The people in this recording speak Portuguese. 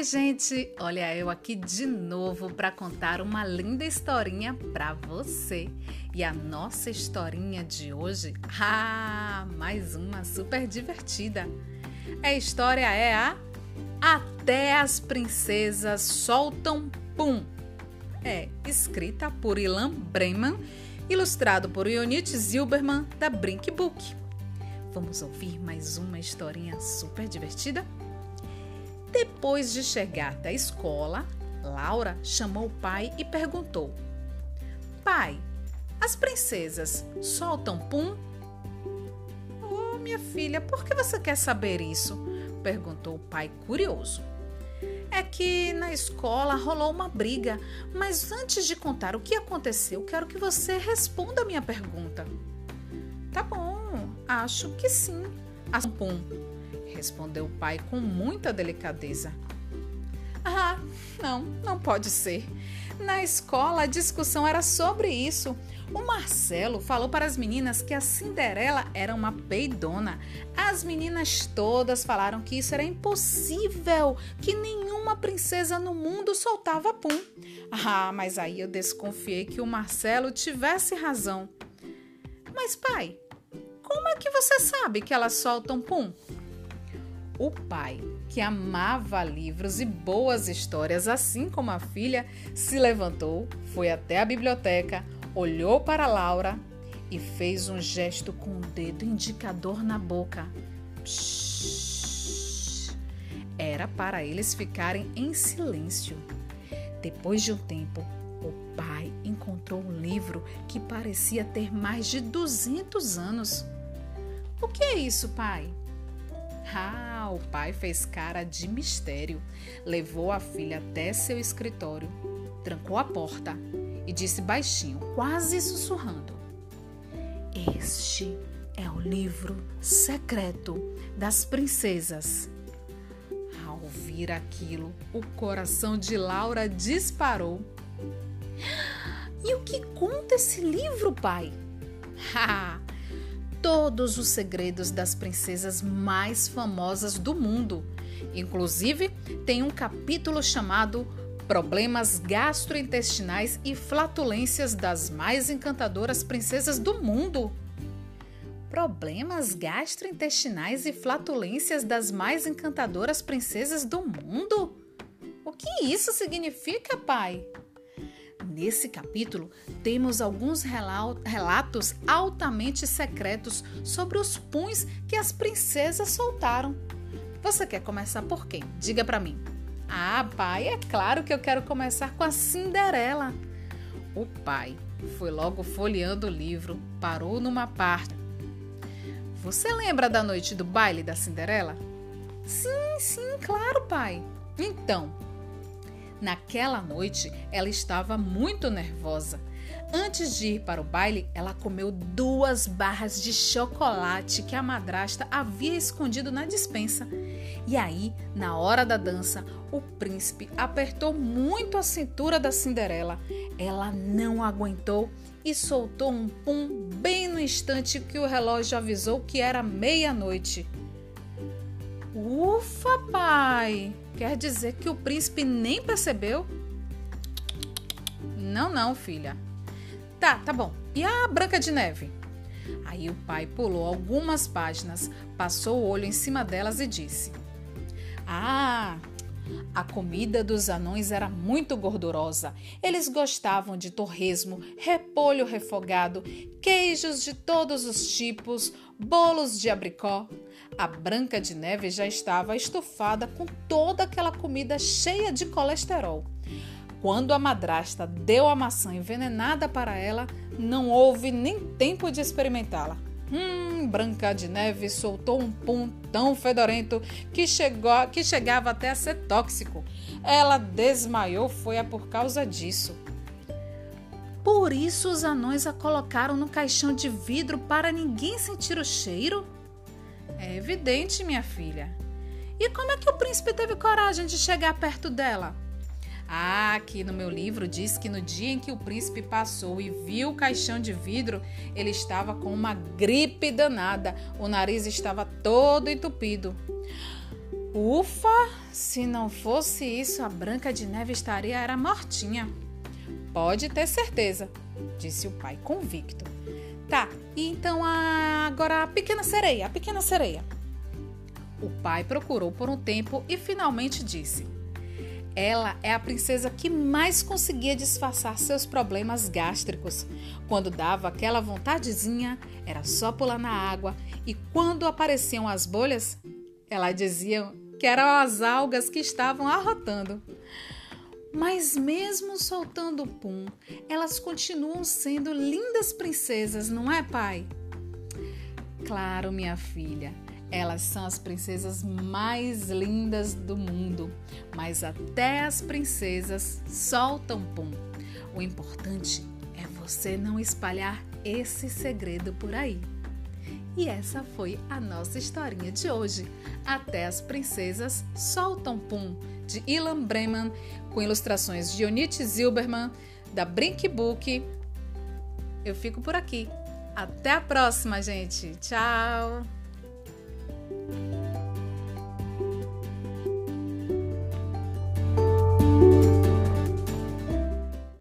Oi, gente! Olha eu aqui de novo para contar uma linda historinha para você. E a nossa historinha de hoje, ah, mais uma super divertida. A história é a Até as princesas soltam pum. É escrita por Ilan Breman, ilustrado por Ionit Zilberman da Brink Book. Vamos ouvir mais uma historinha super divertida? Depois de chegar da escola, Laura chamou o pai e perguntou: Pai, as princesas soltam pum? Oh, minha filha, por que você quer saber isso? perguntou o pai curioso. É que na escola rolou uma briga, mas antes de contar o que aconteceu, quero que você responda a minha pergunta. Tá bom, acho que sim. Pum, respondeu o pai com muita delicadeza. Ah, não, não pode ser. Na escola a discussão era sobre isso. O Marcelo falou para as meninas que a Cinderela era uma peidona. As meninas todas falaram que isso era impossível, que nenhuma princesa no mundo soltava pum. Ah, mas aí eu desconfiei que o Marcelo tivesse razão. Mas pai, como é que você sabe que elas soltam pum? O pai, que amava livros e boas histórias, assim como a filha, se levantou, foi até a biblioteca, olhou para Laura e fez um gesto com o dedo indicador na boca. Psh! Era para eles ficarem em silêncio. Depois de um tempo, o pai encontrou um livro que parecia ter mais de 200 anos. O que é isso, pai? Ah, o pai fez cara de mistério. Levou a filha até seu escritório, trancou a porta e disse baixinho, quase sussurrando: Este é o livro secreto das princesas. Ao ouvir aquilo, o coração de Laura disparou. E o que conta esse livro, pai? Ha! todos os segredos das princesas mais famosas do mundo. Inclusive, tem um capítulo chamado Problemas gastrointestinais e flatulências das mais encantadoras princesas do mundo. Problemas gastrointestinais e flatulências das mais encantadoras princesas do mundo? O que isso significa, pai? Nesse capítulo, temos alguns relatos altamente secretos sobre os puns que as princesas soltaram. Você quer começar por quem? Diga para mim. Ah, pai, é claro que eu quero começar com a Cinderela. O pai foi logo folheando o livro, parou numa parte. Você lembra da noite do baile da Cinderela? Sim, sim, claro, pai. Então, Naquela noite, ela estava muito nervosa. Antes de ir para o baile, ela comeu duas barras de chocolate que a madrasta havia escondido na dispensa. E aí, na hora da dança, o príncipe apertou muito a cintura da Cinderela. Ela não aguentou e soltou um pum bem no instante que o relógio avisou que era meia-noite. Ufa, pai! Quer dizer que o príncipe nem percebeu? Não, não, filha. Tá, tá bom. E a Branca de Neve? Aí o pai pulou algumas páginas, passou o olho em cima delas e disse: Ah, a comida dos anões era muito gordurosa. Eles gostavam de torresmo, repolho refogado, queijos de todos os tipos, bolos de abricó. A Branca de Neve já estava estufada com toda aquela comida cheia de colesterol. Quando a madrasta deu a maçã envenenada para ela, não houve nem tempo de experimentá-la. Hum, Branca de Neve soltou um pum tão fedorento que, chegou, que chegava até a ser tóxico. Ela desmaiou, foi a por causa disso. Por isso os anões a colocaram no caixão de vidro para ninguém sentir o cheiro? É evidente, minha filha. E como é que o príncipe teve coragem de chegar perto dela? Ah, aqui no meu livro diz que no dia em que o príncipe passou e viu o caixão de vidro, ele estava com uma gripe danada, o nariz estava todo entupido. Ufa! Se não fosse isso, a Branca de Neve estaria era mortinha. Pode ter certeza, disse o pai convicto. Tá, e então a... agora a pequena sereia, a pequena sereia. O pai procurou por um tempo e finalmente disse: ela é a princesa que mais conseguia disfarçar seus problemas gástricos. Quando dava aquela vontadezinha, era só pular na água, e quando apareciam as bolhas, ela dizia que eram as algas que estavam arrotando. Mas mesmo soltando o pum, elas continuam sendo lindas princesas, não é, pai? Claro, minha filha. Elas são as princesas mais lindas do mundo, mas até as princesas soltam pum. O importante é você não espalhar esse segredo por aí. E essa foi a nossa historinha de hoje. Até as princesas soltam pum, de Ilan Breman, com ilustrações de Onite Zilberman, da Brink Book. Eu fico por aqui. Até a próxima, gente. Tchau!